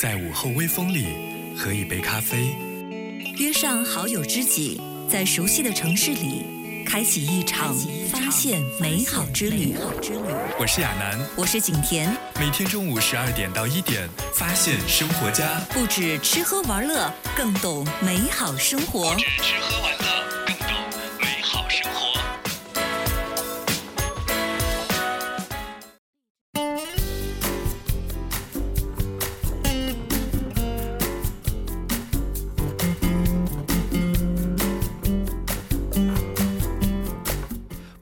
在午后微风里喝一杯咖啡，约上好友知己，在熟悉的城市里开启一场发现美好之旅。我是亚楠，我是景甜，每天中午十二点到一点，发现生活家，不止吃喝玩乐，更懂美好生活。吃喝玩乐，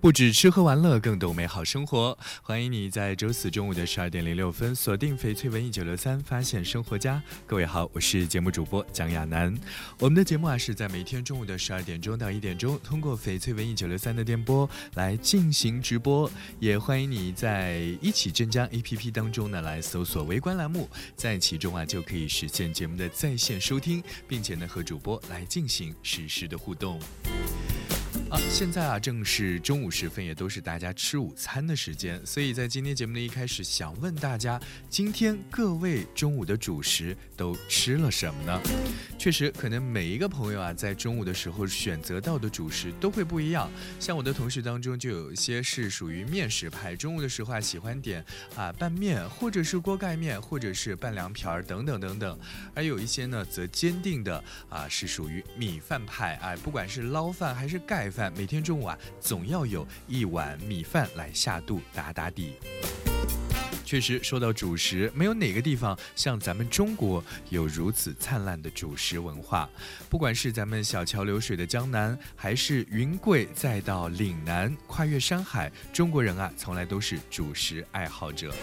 不止吃喝玩乐，更懂美好生活。欢迎你在周四中午的十二点零六分锁定翡翠文艺九六三，发现生活家。各位好，我是节目主播蒋亚楠。我们的节目啊是在每天中午的十二点钟到一点钟，通过翡翠文艺九六三的电波来进行直播。也欢迎你在一起镇江 APP 当中呢来搜索“围观”栏目，在其中啊就可以实现节目的在线收听，并且呢和主播来进行实时的互动。啊，现在啊正是中午时分，也都是大家吃午餐的时间，所以在今天节目的一开始，想问大家，今天各位中午的主食都吃了什么呢？确实，可能每一个朋友啊，在中午的时候选择到的主食都会不一样。像我的同事当中，就有一些是属于面食派，中午的时候啊喜欢点啊拌面，或者是锅盖面，或者是拌凉皮儿等等等等。而有一些呢，则坚定的啊是属于米饭派，哎，不管是捞饭还是盖饭。每天中午啊，总要有一碗米饭来下肚打打底。确实，说到主食，没有哪个地方像咱们中国有如此灿烂的主食文化。不管是咱们小桥流水的江南，还是云贵再到岭南，跨越山海，中国人啊，从来都是主食爱好者。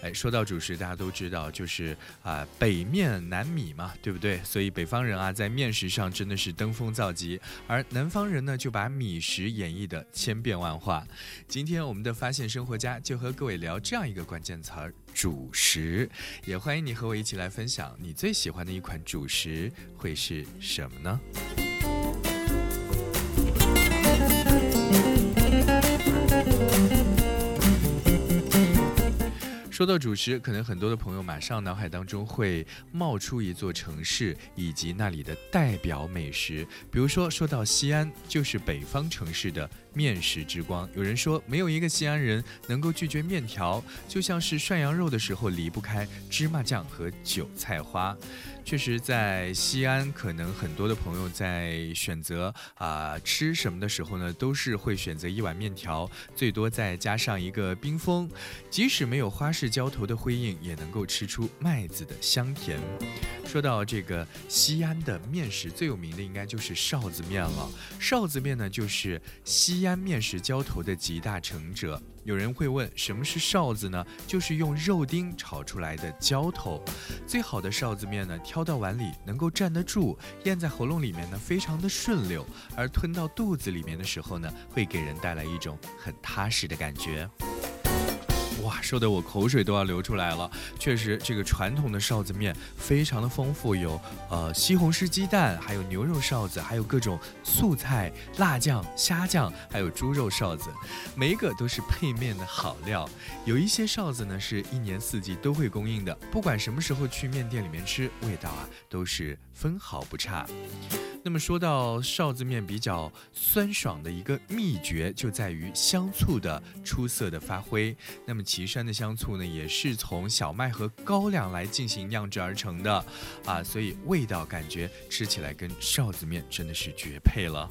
哎，说到主食，大家都知道，就是啊，北面南米嘛，对不对？所以北方人啊，在面食上真的是登峰造极，而南方人呢，就把米食演绎的千变万化。今天我们的发现生活家就和各位聊这样一个关键词儿——主食。也欢迎你和我一起来分享，你最喜欢的一款主食会是什么呢？说到主食，可能很多的朋友马上脑海当中会冒出一座城市以及那里的代表美食。比如说，说到西安，就是北方城市的面食之光。有人说，没有一个西安人能够拒绝面条，就像是涮羊肉的时候离不开芝麻酱和韭菜花。确实，在西安，可能很多的朋友在选择啊吃什么的时候呢，都是会选择一碗面条，最多再加上一个冰峰。即使没有花式浇头的辉映，也能够吃出麦子的香甜。说到这个西安的面食，最有名的应该就是臊子面了。臊子面呢，就是西安面食浇头的集大成者。有人会问，什么是臊子呢？就是用肉丁炒出来的浇头。最好的臊子面呢，挑到碗里能够站得住，咽在喉咙里面呢，非常的顺溜；而吞到肚子里面的时候呢，会给人带来一种很踏实的感觉。哇，说的我口水都要流出来了。确实，这个传统的臊子面非常的丰富，有呃西红柿鸡蛋，还有牛肉臊子，还有各种素菜、辣酱、虾酱，还有猪肉臊子，每一个都是配面的好料。有一些臊子呢，是一年四季都会供应的，不管什么时候去面店里面吃，味道啊都是分毫不差。那么说到臊子面比较酸爽的一个秘诀，就在于香醋的出色的发挥。那么岐山的香醋呢，也是从小麦和高粱来进行酿制而成的，啊，所以味道感觉吃起来跟臊子面真的是绝配了。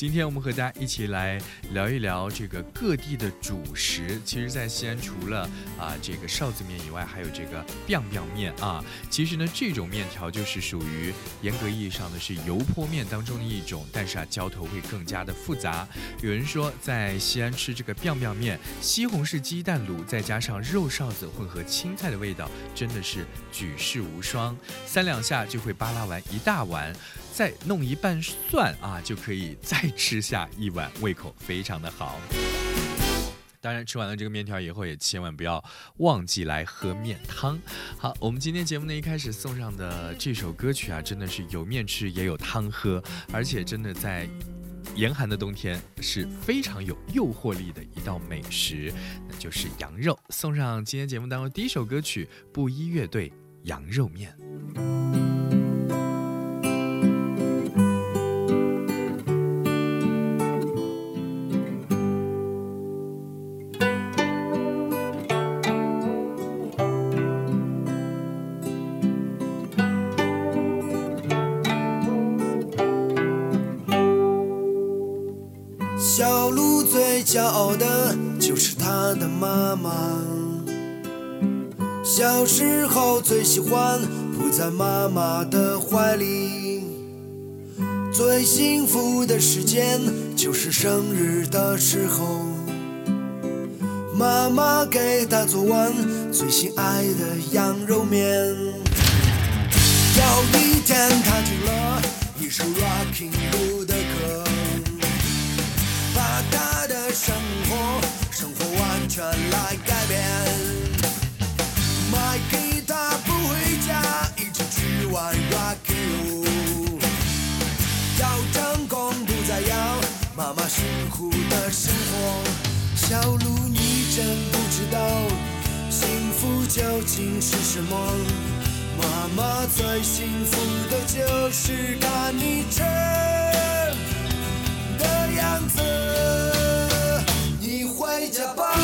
今天我们和大家一起来聊一聊这个各地的主食。其实，在西安除了啊这个臊子面以外，还有这个 biang biang 面啊。其实呢，这种面条就是属于严格意义上的是油泼面当中的一种，但是啊浇头会更加的复杂。有人说，在西安吃这个 biang biang 面，西红柿鸡蛋卤再加上肉臊子混合青菜的味道，真的是举世无双，三两下就会扒拉完一大碗。再弄一半蒜啊，就可以再吃下一碗，胃口非常的好。当然，吃完了这个面条以后，也千万不要忘记来喝面汤。好，我们今天节目呢一开始送上的这首歌曲啊，真的是有面吃也有汤喝，而且真的在。严寒的冬天是非常有诱惑力的一道美食，那就是羊肉。送上今天节目当中第一首歌曲，布衣乐队《羊肉面》。小时候最喜欢扑在妈妈的怀里，最幸福的时间就是生日的时候，妈妈给他做完最心爱的羊肉面。有一天，他听了一首 Rocking Blue 的歌。把他的生活，生活完全来改变。妈妈辛苦的生活。小鹿，你真不知道幸福究竟是什么。妈妈最幸福的就是看你吃。的样子，你回家吧。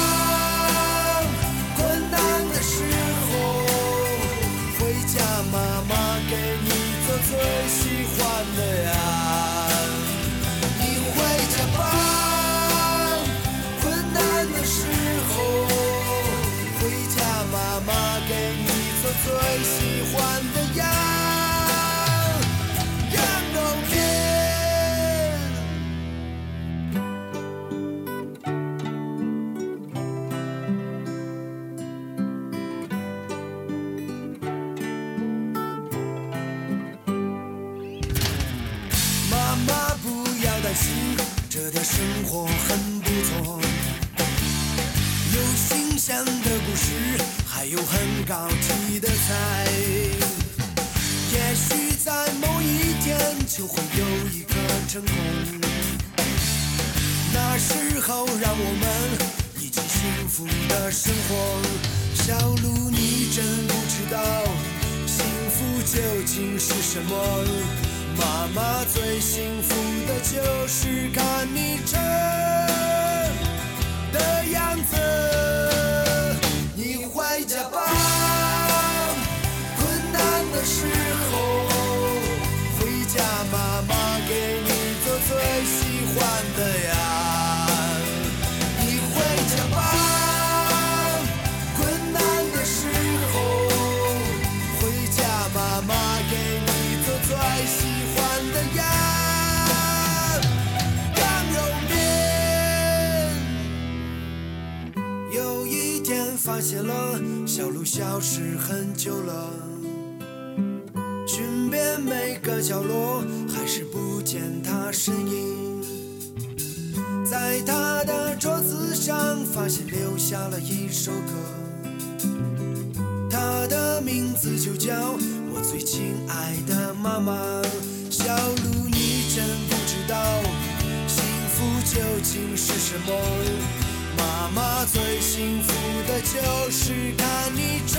生活很不错，有新鲜的故事，还有很高级的菜。也许在某一天就会有一个成功，那时候让我们一起幸福的生活。小鹿，你真不知道幸福究竟是什么。妈妈最幸福的就是看你吃发现了小鹿消失很久了，寻遍每个角落，还是不见它身影。在他的桌子上发现留下了一首歌，她的名字就叫我最亲爱的妈妈。小鹿，你真不知道幸福究竟是什么。妈妈最幸福的就是看你吃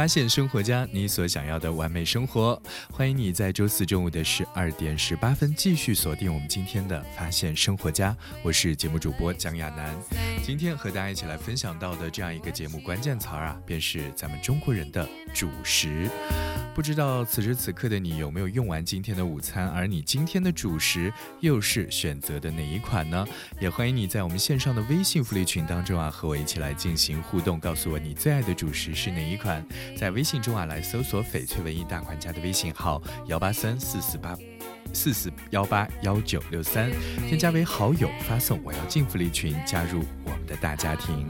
发现生活家，你所想要的完美生活。欢迎你在周四中午的十二点十八分继续锁定我们今天的发现生活家。我是节目主播蒋亚楠。今天和大家一起来分享到的这样一个节目关键词儿啊，便是咱们中国人的主食。不知道此时此刻的你有没有用完今天的午餐？而你今天的主食又是选择的哪一款呢？也欢迎你在我们线上的微信福利群当中啊，和我一起来进行互动，告诉我你最爱的主食是哪一款。在微信中啊，来搜索“翡翠文艺大管家”的微信号幺八三四四八四四幺八幺九六三，添加为好友，发送“我要进福利群”，加入我们的大家庭。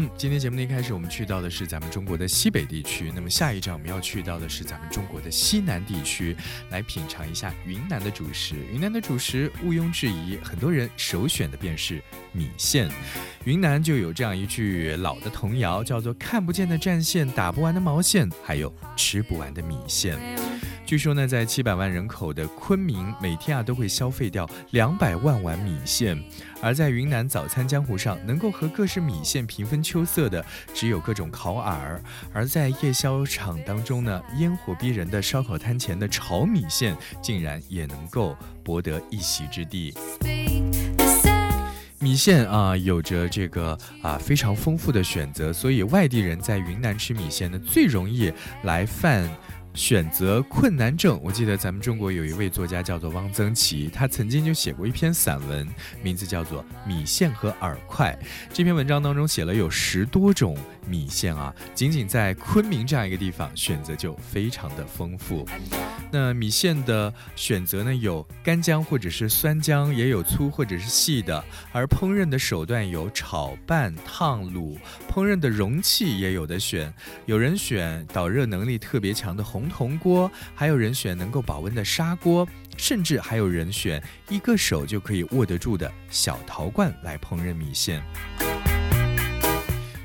嗯，今天节目的一开始，我们去到的是咱们中国的西北地区。那么下一站我们要去到的是咱们中国的西南地区，来品尝一下云南的主食。云南的主食毋庸置疑，很多人首选的便是米线。云南就有这样一句老的童谣，叫做“看不见的战线，打不完的毛线，还有吃不完的米线”。据说呢，在七百万人口的昆明，每天啊都会消费掉两百万碗米线。而在云南早餐江湖上，能够和各式米线平分秋色的，只有各种烤饵；而在夜宵场当中呢，烟火逼人的烧烤摊前的炒米线，竟然也能够博得一席之地。米线啊，有着这个啊非常丰富的选择，所以外地人在云南吃米线呢，最容易来犯。选择困难症，我记得咱们中国有一位作家叫做汪曾祺，他曾经就写过一篇散文，名字叫做《米线和饵块》。这篇文章当中写了有十多种米线啊，仅仅在昆明这样一个地方，选择就非常的丰富。那米线的选择呢，有干浆或者是酸浆，也有粗或者是细的。而烹饪的手段有炒、拌、烫、卤，烹饪的容器也有的选，有人选导热能力特别强的红。铜锅，还有人选能够保温的砂锅，甚至还有人选一个手就可以握得住的小陶罐来烹饪米线。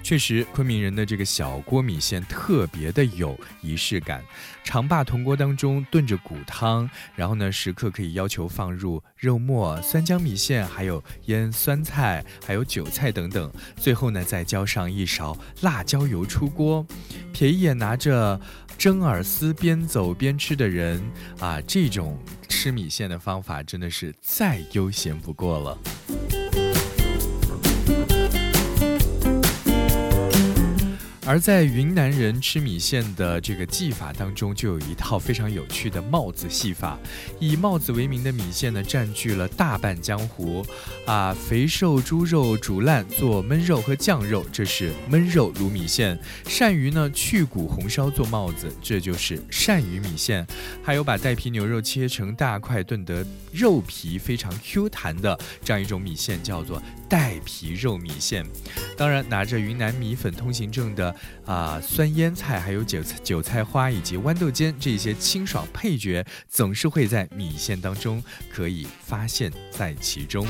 确实，昆明人的这个小锅米线特别的有仪式感。长坝铜锅当中炖着骨汤，然后呢，时刻可以要求放入肉末、酸浆米线，还有腌酸菜，还有韭菜等等。最后呢，再浇上一勺辣椒油出锅。瞥一眼拿着蒸饵丝边走边吃的人啊，这种吃米线的方法真的是再悠闲不过了。而在云南人吃米线的这个技法当中，就有一套非常有趣的帽子戏法。以帽子为名的米线呢，占据了大半江湖。啊，肥瘦猪肉煮烂做焖肉和酱肉，这是焖肉卤米线；鳝鱼呢去骨红烧做帽子，这就是鳝鱼米线。还有把带皮牛肉切成大块炖得肉皮非常 Q 弹的这样一种米线，叫做带皮肉米线。当然，拿着云南米粉通行证的。啊，酸腌菜，还有韭菜韭菜花以及豌豆尖这些清爽配角，总是会在米线当中可以发现在其中。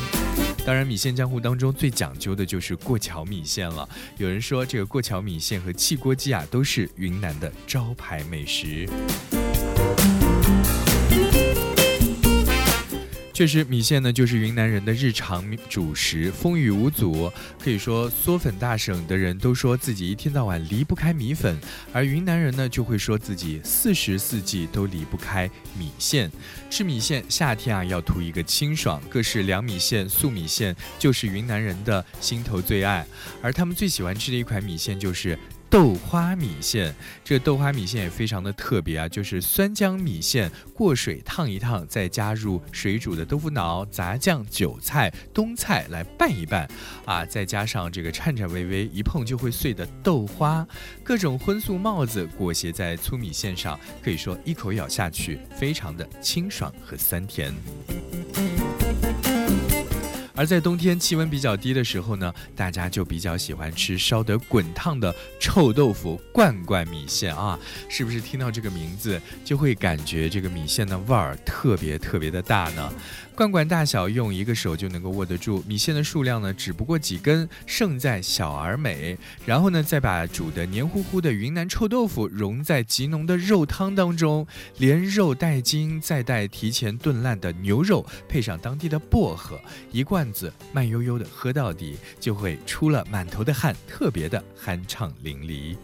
当然，米线江湖当中最讲究的就是过桥米线了。有人说，这个过桥米线和汽锅鸡啊，都是云南的招牌美食。确实，米线呢就是云南人的日常主食，风雨无阻。可以说，嗦粉大省的人都说自己一天到晚离不开米粉，而云南人呢就会说自己四时四季都离不开米线。吃米线，夏天啊要图一个清爽，各式凉米线、素米线就是云南人的心头最爱。而他们最喜欢吃的一款米线就是。豆花米线，这豆花米线也非常的特别啊，就是酸浆米线过水烫一烫，再加入水煮的豆腐脑、杂酱、韭菜、冬菜来拌一拌，啊，再加上这个颤颤巍巍、一碰就会碎的豆花，各种荤素帽子裹挟在粗米线上，可以说一口咬下去，非常的清爽和酸甜。而在冬天气温比较低的时候呢，大家就比较喜欢吃烧得滚烫的臭豆腐罐罐米线啊，是不是听到这个名字就会感觉这个米线的味儿特别特别的大呢？罐罐大小，用一个手就能够握得住。米线的数量呢，只不过几根，胜在小而美。然后呢，再把煮的黏糊糊的云南臭豆腐融在极浓的肉汤当中，连肉带筋，再带提前炖烂的牛肉，配上当地的薄荷，一罐子慢悠悠的喝到底，就会出了满头的汗，特别的酣畅淋漓。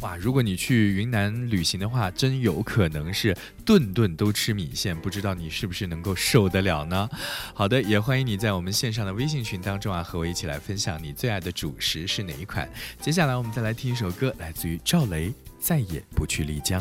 哇，如果你去云南旅行的话，真有可能是顿顿都吃米线，不知道你是不是能够受得了呢？好的，也欢迎你在我们线上的微信群当中啊，和我一起来分享你最爱的主食是哪一款。接下来我们再来听一首歌，来自于赵雷，《再也不去丽江》。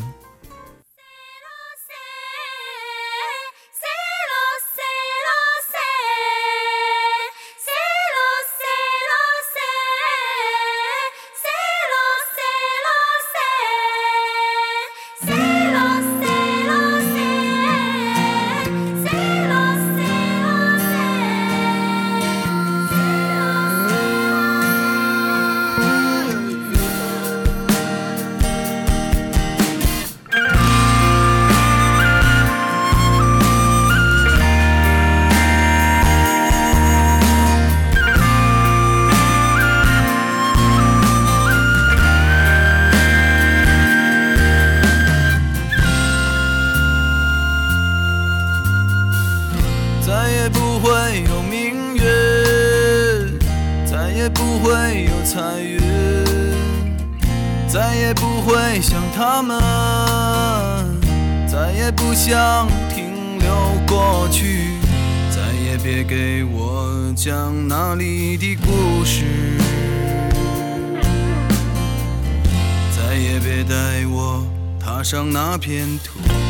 片土。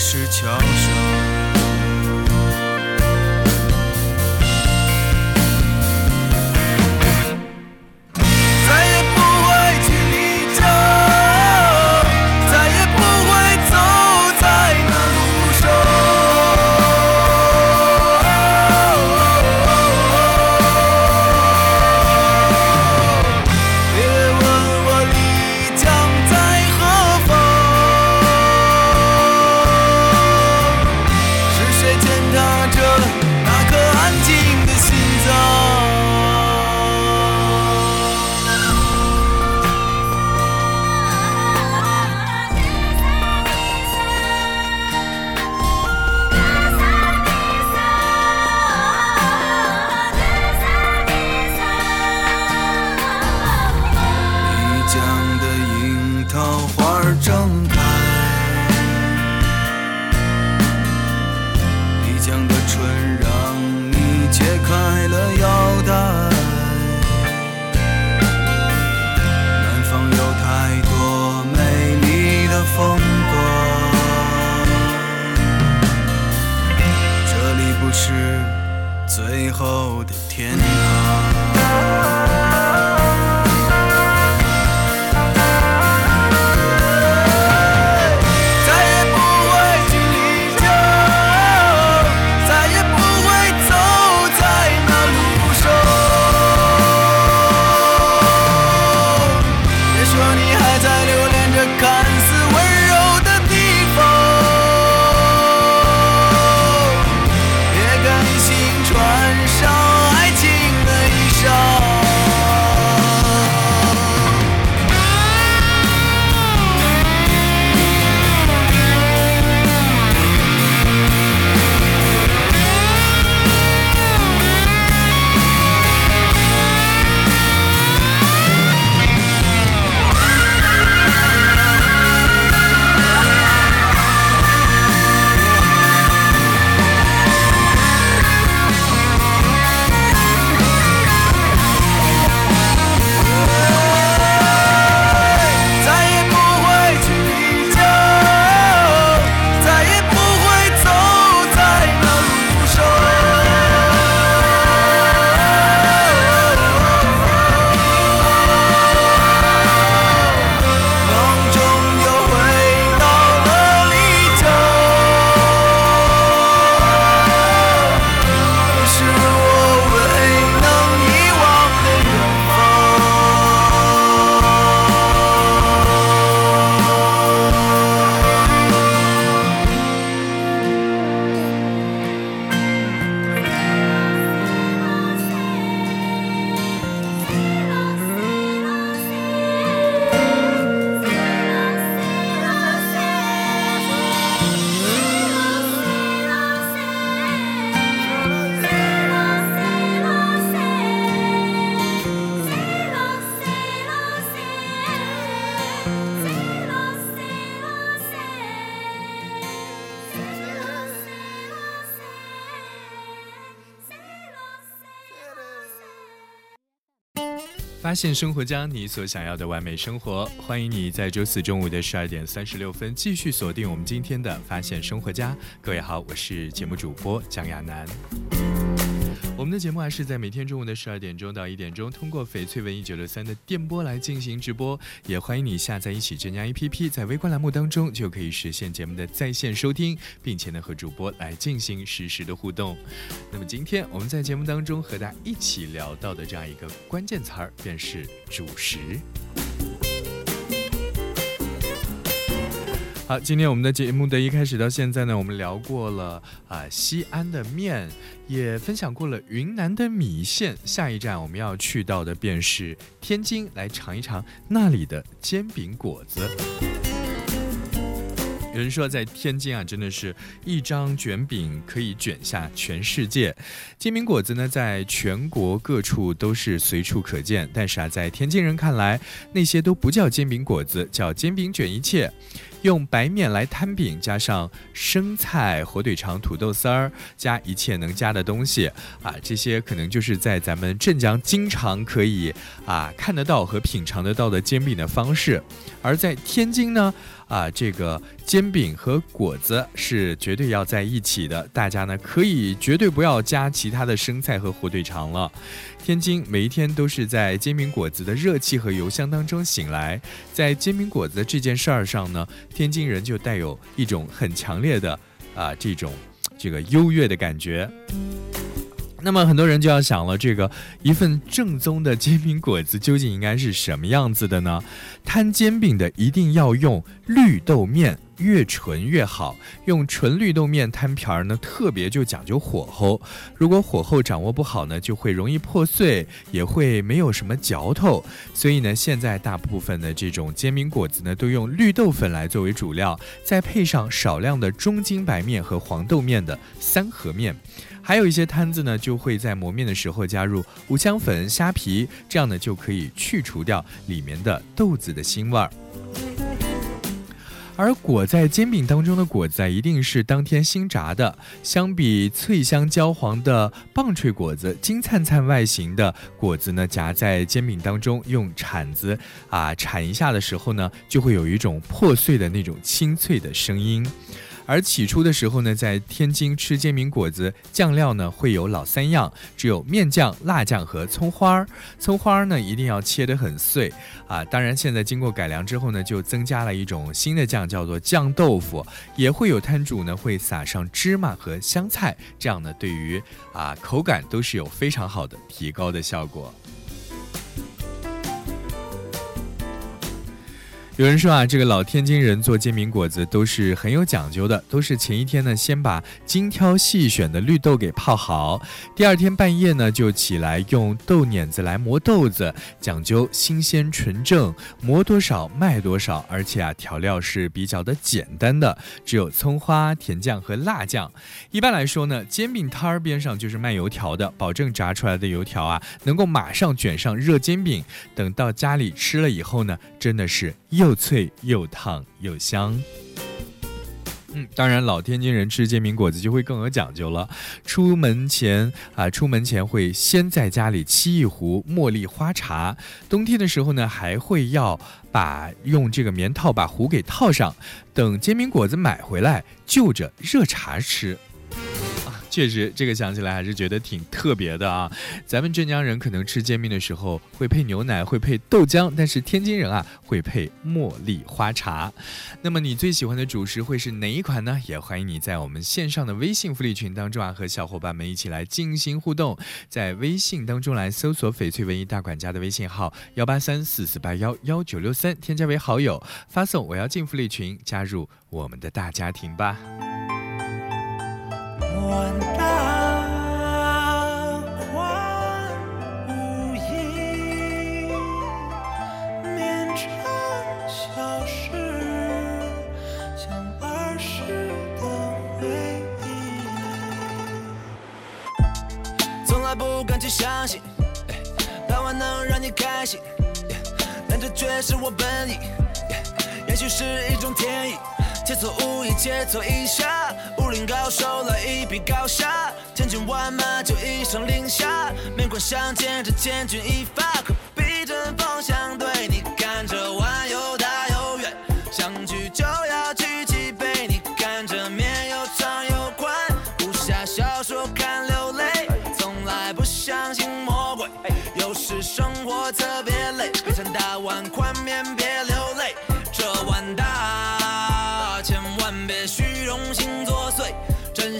是桥。发现生活家，你所想要的完美生活。欢迎你在周四中午的十二点三十六分继续锁定我们今天的发现生活家。各位好，我是节目主播蒋亚楠。我们的节目还是在每天中午的十二点钟到一点钟，通过翡翠文艺九六三的电波来进行直播。也欢迎你下载一起镇江 APP，在微观栏目当中就可以实现节目的在线收听，并且呢和主播来进行实时的互动。那么今天我们在节目当中和大家一起聊到的这样一个关键词儿，便是主食。好，今天我们的节目的一开始到现在呢，我们聊过了啊西安的面，也分享过了云南的米线。下一站我们要去到的便是天津，来尝一尝那里的煎饼果子。有人说，在天津啊，真的是一张卷饼可以卷下全世界。煎饼果子呢，在全国各处都是随处可见，但是啊，在天津人看来，那些都不叫煎饼果子，叫煎饼卷一切。用白面来摊饼，加上生菜、火腿肠、土豆丝儿，加一切能加的东西啊，这些可能就是在咱们镇江经常可以啊看得到和品尝得到的煎饼的方式。而在天津呢，啊，这个煎饼和果子是绝对要在一起的，大家呢可以绝对不要加其他的生菜和火腿肠了。天津每一天都是在煎饼果子的热气和油香当中醒来，在煎饼果子这件事儿上呢，天津人就带有一种很强烈的啊这种这个优越的感觉。那么很多人就要想了，这个一份正宗的煎饼果子究竟应该是什么样子的呢？摊煎饼的一定要用绿豆面。越纯越好，用纯绿豆面摊皮儿呢，特别就讲究火候。如果火候掌握不好呢，就会容易破碎，也会没有什么嚼头。所以呢，现在大部分的这种煎饼果子呢，都用绿豆粉来作为主料，再配上少量的中筋白面和黄豆面的三合面。还有一些摊子呢，就会在磨面的时候加入五香粉、虾皮，这样呢就可以去除掉里面的豆子的腥味儿。而裹在煎饼当中的果子啊，一定是当天新炸的。相比脆香焦黄的棒槌果子，金灿灿外形的果子呢，夹在煎饼当中，用铲子啊铲一下的时候呢，就会有一种破碎的那种清脆的声音。而起初的时候呢，在天津吃煎饼果子，酱料呢会有老三样，只有面酱、辣酱和葱花儿。葱花儿呢一定要切得很碎啊！当然，现在经过改良之后呢，就增加了一种新的酱，叫做酱豆腐。也会有摊主呢会撒上芝麻和香菜，这样呢对于啊口感都是有非常好的提高的效果。有人说啊，这个老天津人做煎饼果子都是很有讲究的，都是前一天呢先把精挑细选的绿豆给泡好，第二天半夜呢就起来用豆碾子来磨豆子，讲究新鲜纯正，磨多少卖多少，而且啊调料是比较的简单的，只有葱花、甜酱和辣酱。一般来说呢，煎饼摊儿边上就是卖油条的，保证炸出来的油条啊能够马上卷上热煎饼，等到家里吃了以后呢，真的是又。又脆又烫又香，嗯，当然老天津人吃煎饼果子就会更有讲究了。出门前啊，出门前会先在家里沏一壶茉莉花茶，冬天的时候呢，还会要把用这个棉套把壶给套上，等煎饼果子买回来就着热茶吃。确实，这个想起来还是觉得挺特别的啊！咱们镇江人可能吃煎饼的时候会配牛奶，会配豆浆，但是天津人啊会配茉莉花茶。那么你最喜欢的主食会是哪一款呢？也欢迎你在我们线上的微信福利群当中啊，和小伙伴们一起来进行互动。在微信当中来搜索“翡翠文艺大管家”的微信号幺八三四四八幺幺九六三，添加为好友，发送“我要进福利群”，加入我们的大家庭吧。万般幻无依，绵长消失，像儿时的回忆。从来不敢去相信，盼望能让你开心，但这却是我本意，也许是一种天意。切磋武艺，切磋一下，武林高手来一比高下，千军万马就一声令下，面馆相见这千钧一发，可比这方向对你看着我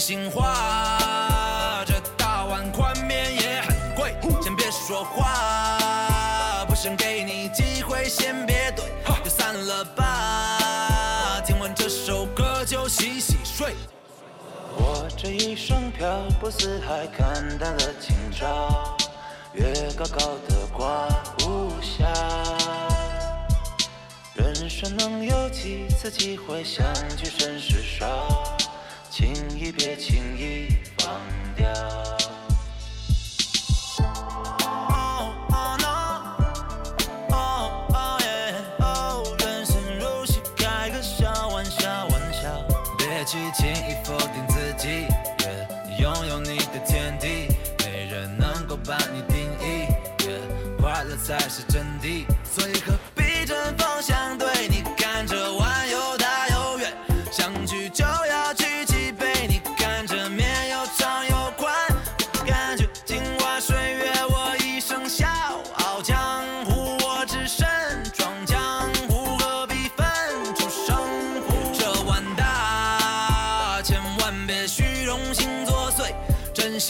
心话，这大碗宽面也很贵，先别说话，不想给你机会，先别怼，就散了吧。听完这首歌就洗洗睡。我这一生漂泊四海，看淡了今朝，月高高的挂无暇。人生能有几次机会相聚，甚是少，轻易别轻易放掉。哦哦 no，哦哦耶，哦，人生如戏，开个小玩笑，玩笑，别去轻易否定自己，耶，你拥有你的天地，没人能够把你定义，快乐才是真谛，所以何必针锋相对？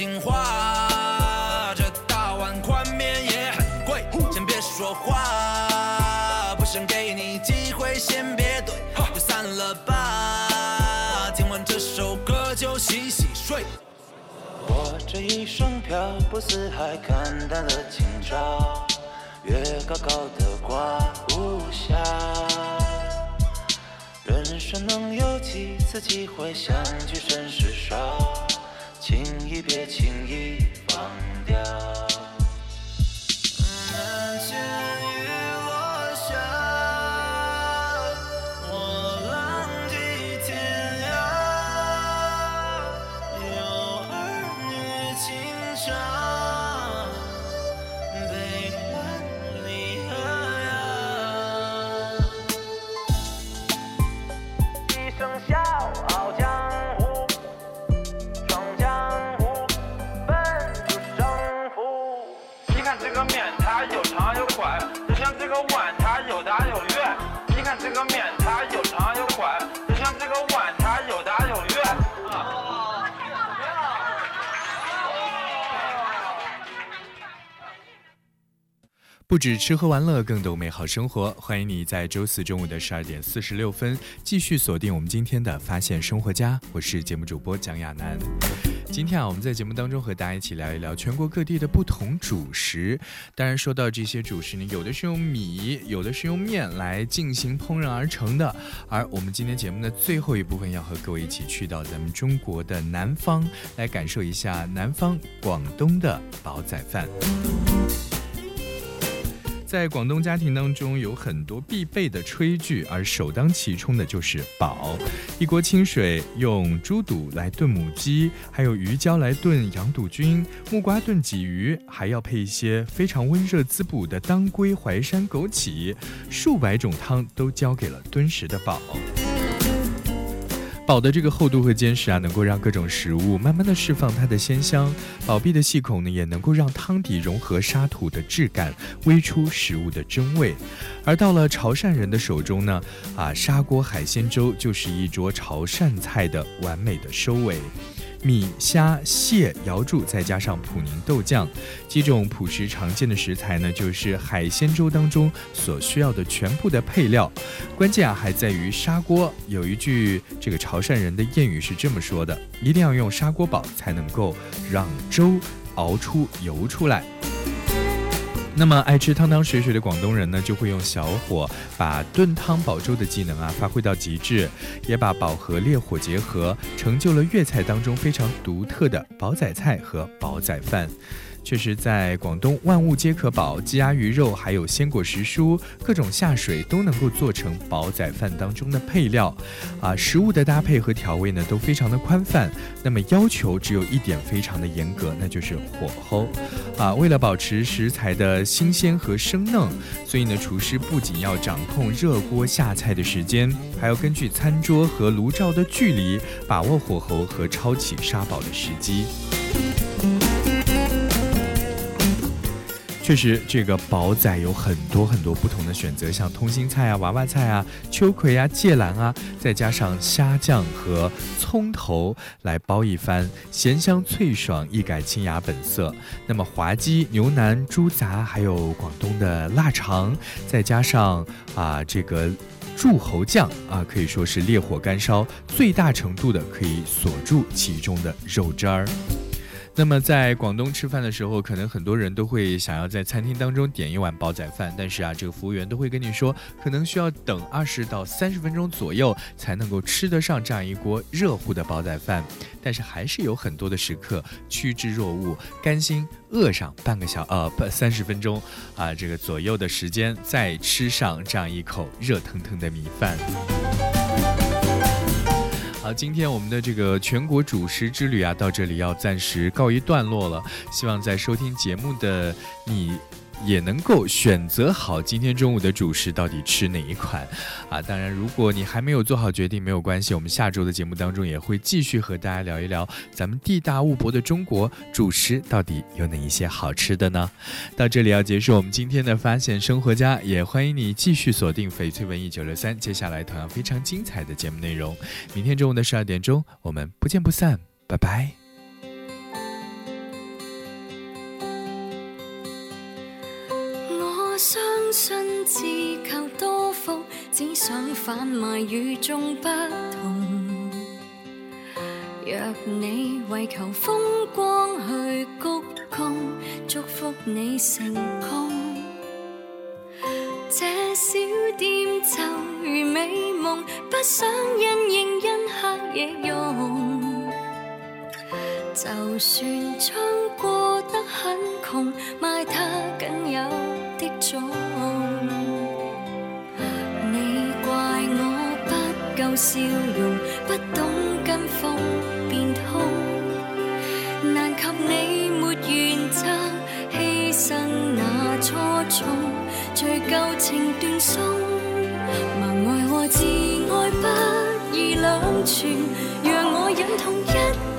心话，这大碗宽面也很贵，先别说话，不想给你机会，先别怼，就散了吧。听完这首歌就洗洗睡。我这一生漂泊四海，看淡了今朝，月高高的挂无暇。人生能有几次机会相聚，甚是少，轻易别轻易放掉。不止吃喝玩乐，更懂美好生活。欢迎你在周四中午的十二点四十六分继续锁定我们今天的《发现生活家》，我是节目主播蒋亚楠。今天啊，我们在节目当中和大家一起聊一聊全国各地的不同主食。当然，说到这些主食呢，有的是用米，有的是用面来进行烹饪而成的。而我们今天节目的最后一部分，要和各位一起去到咱们中国的南方，来感受一下南方广东的煲仔饭。在广东家庭当中，有很多必备的炊具，而首当其冲的就是煲。一锅清水，用猪肚来炖母鸡，还有鱼胶来炖羊肚菌，木瓜炖鲫鱼，还要配一些非常温热滋补的当归、淮山、枸杞，数百种汤都交给了敦实的煲。煲的这个厚度和坚实啊，能够让各种食物慢慢的释放它的鲜香。煲壁的细孔呢，也能够让汤底融合沙土的质感，煨出食物的真味。而到了潮汕人的手中呢，啊，砂锅海鲜粥就是一桌潮汕菜的完美的收尾。米、虾、蟹、瑶柱，再加上普宁豆酱，几种朴实常见的食材呢，就是海鲜粥当中所需要的全部的配料。关键啊，还在于砂锅。有一句这个潮汕人的谚语是这么说的：一定要用砂锅煲，才能够让粥熬出油出来。那么爱吃汤汤水水的广东人呢，就会用小火把炖汤煲粥的技能啊发挥到极致，也把煲和烈火结合，成就了粤菜当中非常独特的煲仔菜和煲仔饭。确实在广东万物皆可饱，鸡鸭鱼肉还有鲜果时蔬，各种下水都能够做成煲仔饭当中的配料。啊，食物的搭配和调味呢都非常的宽泛，那么要求只有一点非常的严格，那就是火候。啊，为了保持食材的新鲜和生嫩，所以呢，厨师不仅要掌控热锅下菜的时间，还要根据餐桌和炉灶的距离，把握火候和抄起沙煲的时机。确实，这个煲仔有很多很多不同的选择，像通心菜啊、娃娃菜啊、秋葵啊、芥兰啊，再加上虾酱和葱头来煲一番，咸香脆爽，一改清雅本色。那么滑鸡、牛腩、猪杂，还有广东的腊肠，再加上啊这个柱侯酱啊，可以说是烈火干烧，最大程度的可以锁住其中的肉汁儿。那么在广东吃饭的时候，可能很多人都会想要在餐厅当中点一碗煲仔饭，但是啊，这个服务员都会跟你说，可能需要等二十到三十分钟左右才能够吃得上这样一锅热乎的煲仔饭。但是还是有很多的食客趋之若鹜，甘心饿上半个小呃不三十分钟啊这个左右的时间，再吃上这样一口热腾腾的米饭。今天我们的这个全国主食之旅啊，到这里要暂时告一段落了。希望在收听节目的你。也能够选择好今天中午的主食到底吃哪一款啊！当然，如果你还没有做好决定，没有关系，我们下周的节目当中也会继续和大家聊一聊咱们地大物博的中国主食到底有哪一些好吃的呢？到这里要结束我们今天的发现生活家，也欢迎你继续锁定翡翠文艺九六三，接下来同样非常精彩的节目内容。明天中午的十二点钟，我们不见不散，拜拜。信自求多福，只想贩卖与众不同。若你為求風光去鞠躬，祝福你成功。這小店就如美夢，不想因應因黑夜用。就算將過得很窮，賣它僅有笑容，不懂跟风变通。难及你没原则牺牲那初衷，最旧情断送。盲爱和自爱不易两全，让我忍痛一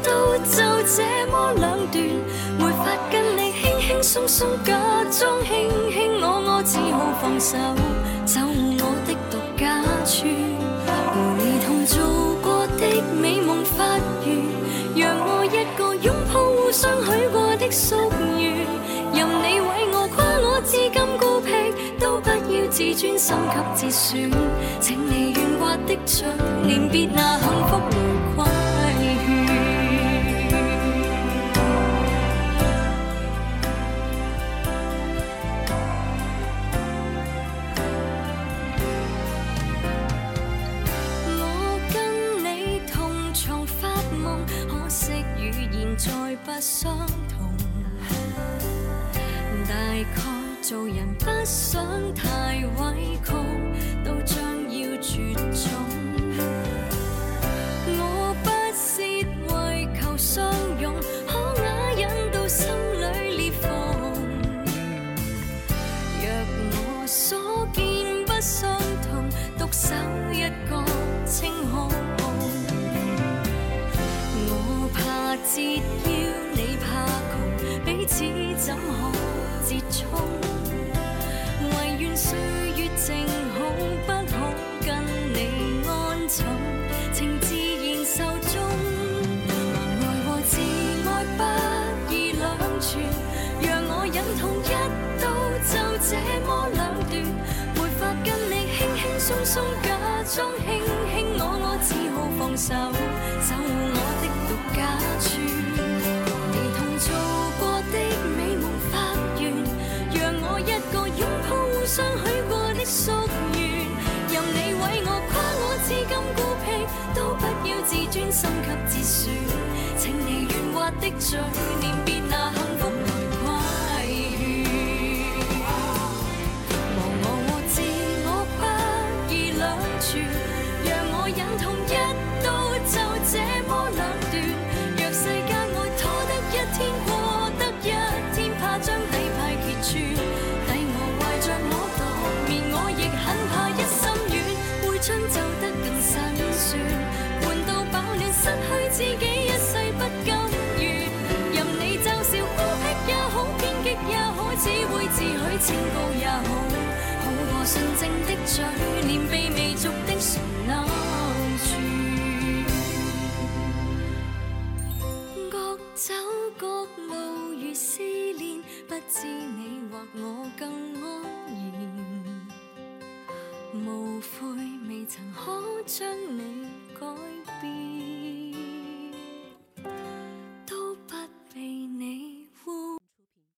刀就這麼兩斷，沒法跟你轻轻松松假装卿卿我我，只好放手，心給折損。請你圓滑的嘴臉，別拿幸福來規勸。我跟你同床發夢，可惜語言再不相同。大概做人不想太委屈，都將要絕種。我不屑為求相擁，可啞忍到心裏裂縫。若我所見不相同，獨守一個清空。我怕折腰，你怕窮，彼此怎可折衷？岁月靜好，不可跟你安寵，情自然壽終。盲愛和自爱不易两全，让我忍痛一刀就这么两断，没法跟你轻轻松松假装卿卿我我，只好放手，专心给自选，请你圆滑的嘴脸，别拿幸。清高也好，好过纯正的嘴脸被未俗的唇勾住。各走各路如思念，不知你或我更安然。无悔未曾可将你改。